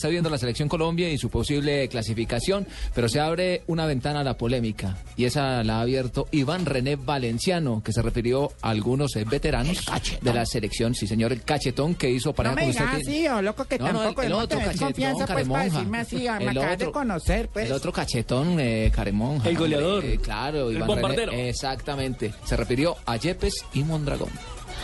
Está viendo la selección Colombia y su posible clasificación, pero se abre una ventana a la polémica y esa la ha abierto Iván René Valenciano, que se refirió a algunos eh, veteranos de la selección, sí señor, el cachetón que hizo para No me digas así, o loco, que No, no, tampoco el no otro cachetón, confianza pues para Caremonja. decirme así, ah, me El acabas de otro- conocer, pues. El otro cachetón, eh, Caremonja. El goleador. Eh, claro, El Iván bombardero. René, exactamente. Se refirió a Yepes y Mondragón.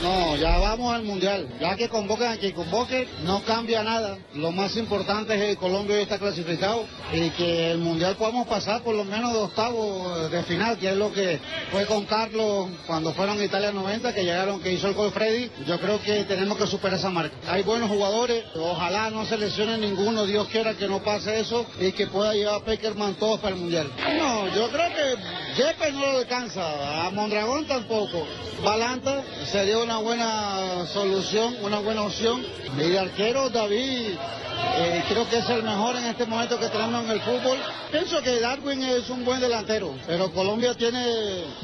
No, ya vamos al mundial. Ya que convoquen a quien convoque, no cambia nada. Lo más importante es que Colombia hoy está clasificado y que el mundial podamos pasar por lo menos de octavo de final, que es lo que fue con Carlos cuando fueron a Italia 90, que llegaron, que hizo el gol Freddy. Yo creo que tenemos que superar esa marca. Hay buenos jugadores, ojalá no se lesione ninguno, Dios quiera que no pase eso y que pueda llevar a Peckerman todos para el mundial. No, yo creo que Yepes no lo alcanza, a Mondragón tampoco. Balanta sería una buena solución, una buena opción. Y de arquero David, eh, creo que es el mejor en este momento que tenemos en el fútbol. Pienso que Darwin es un buen delantero, pero Colombia tiene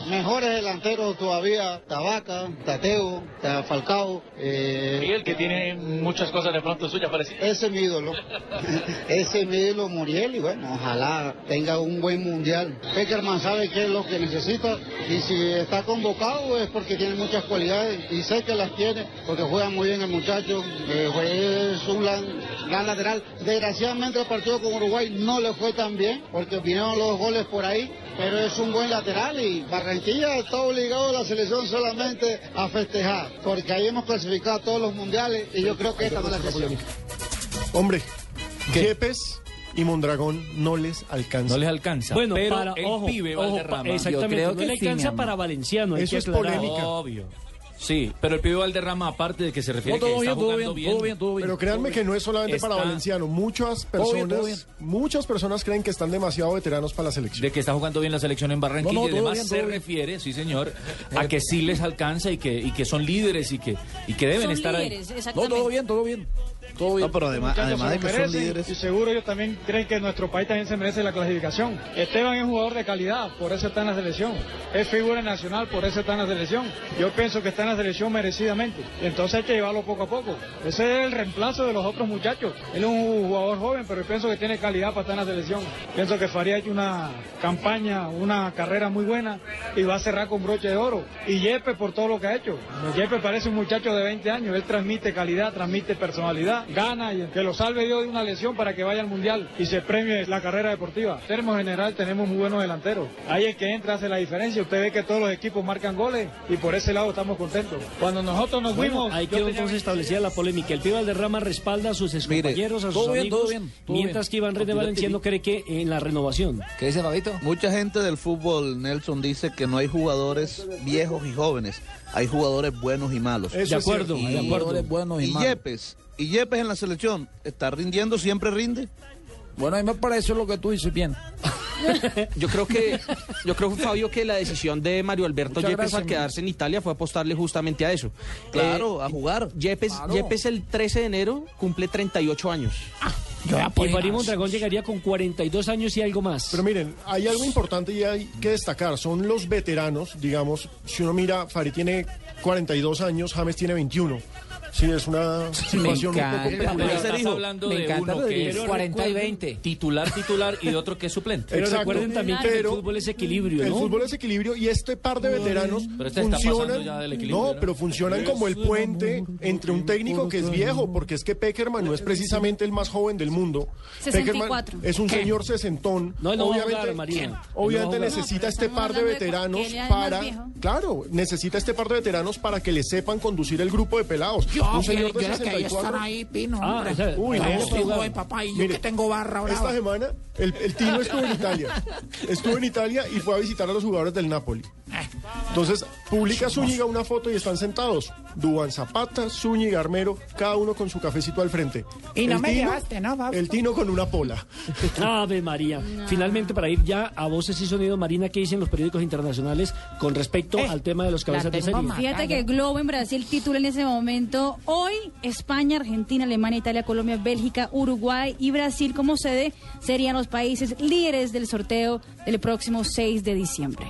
mejores delanteros todavía. Tabaca, Tateo, Ta- Falcao. eh, Miguel, que tiene muchas cosas de pronto suyas parecidas. ese es mi ídolo. Ese es mi ídolo Muriel y bueno, ojalá tenga un buen mundial. Peckerman sabe qué es lo que necesita y si está convocado es porque tiene muchas cualidades y sé que las tiene porque juega muy bien el muchacho. eh, es un gran, gran lateral. Desgraciadamente el partido con Uruguay no le fue tan bien porque vinieron los goles por ahí. Pero es un buen lateral y Barranquilla está obligado a la selección solamente a festejar, porque ahí hemos clasificado a todos los mundiales y yo creo que esta no es la excepción. Hombre, Yepes y Mondragón no les alcanza. No les alcanza. Bueno, pero para, el ojo, pibe ojo, Valderrama. exactamente, Yo creo no que le alcanza para Valenciano, Eso es aclarar. polémica. Obvio. Sí, pero el pibe Valderrama, aparte de que se refiere No, todo que bien, está todo jugando bien, todo bien, todo bien. Pero créanme que no es solamente para Valenciano. Muchas Todo bien, todo personas, muchas personas creen que están demasiado veteranos para la selección. De que está jugando bien la selección en Barranquilla No, no, y todo demás bien, se bien. refiere, sí señor, a que sí les alcanza y que, y que son líderes y que, y que deben Son estar líderes, No, exactamente. todo bien, todo bien. Todo bien. pero además, además de que son líderes. Y seguro ellos también creen que nuestro país también se merece la clasificación. Esteban es un jugador de calidad, por eso está en la selección. Es figura nacional, por eso está en la selección. Yo pienso que está en la selección merecidamente. Y entonces hay que llevarlo poco a poco. Ese es el reemplazo de los otros muchachos. Él es un jugador joven, pero yo pienso que tiene calidad para estar en la selección. Pienso que Faría ha hecho una campaña, una carrera muy buena y va a cerrar con broche de oro. Y Yepe por todo lo que ha hecho. Yepe parece un muchacho de 20 años. Él transmite calidad, transmite personalidad, gana y que lo salve Dios de una lesión para que vaya al mundial y se premie la carrera deportiva. En términos general tenemos muy buenos delanteros. Ahí el que entra hace la diferencia. Usted ve que todos los equipos marcan goles y por ese lado estamos contentos. Cuando nosotros nos Bueno, fuimos, ahí quedó entonces establecida la polémica. El pibe Valderrama respalda a sus excompañeros, a sus todo bien, amigos, todo bien, todo mientras bien. que Iván René Valenciano cree que en la renovación. ¿Qué dice Fabito? Mucha gente del fútbol, Nelson, dice que no hay jugadores viejos y jóvenes, hay jugadores buenos y malos. Eso de acuerdo, cierto. de acuerdo. y Yepes, y Yepes en la selección, ¿está rindiendo? ¿Siempre rinde? Bueno, a mí me parece lo que tú dices bien. Yo creo que, yo creo, Fabio, que la decisión de Mario Alberto Muchas Yepes gracias, al quedarse en Italia fue apostarle justamente a eso. Claro, Eh, a jugar. Yepes, Claro. Yepes el 13 de enero cumple 38 años. Ya Y ir. Mondragón llegaría con 42 años y algo más. Pero miren, hay algo importante y hay que destacar. Son los veteranos, digamos. Si uno mira, Farid tiene 42 años, James tiene 21. Sí, es una situación un poco peculiar. estás hablando me de encanta uno que es 40 y 20. titular, titular y de otro que es suplente. Pero Exacto. recuerden también que el fútbol es equilibrio, El ¿no? fútbol es equilibrio y este par de veteranos Pero este funcionan. ya del equilibrio, no, pero funcionan como el puente entre un técnico que es viejo, porque es que Peckerman no es precisamente el más joven del mundo. 64. Peckerman es un señor sesentón. No, no obviamente, jugar, no necesita este par de veteranos para, claro, necesita este par de veteranos para que le sepan conducir el grupo de pelados. Yo, un señor yo de ahí 64. están ahí, Pino. Ah, hombre. o sea, Uy, Yo no, joven, papá, y yo Mire, que tengo barra brava. Esta semana el, el Tino estuvo en Italia. Estuvo en Italia y fue a visitar a los jugadores del Napoli. Entonces, publica Zúñiga una foto y están sentados. Duban Zapata, Zúñiga, Armero, cada uno con su cafecito al frente. Y no El me Tino- llevaste, ¿no, Fausto? El Tino con una pola. Ave María. Finalmente, para ir ya a voces y sonido, Marina, ¿qué dicen los periódicos internacionales con respecto Eh, al tema de los cabezas de serie? Fíjate que Globo en Brasil titula en ese momento hoy España, Argentina, Alemania, Italia, Colombia, Bélgica, Uruguay y Brasil como sede serían los países líderes del sorteo del próximo 6 de diciembre.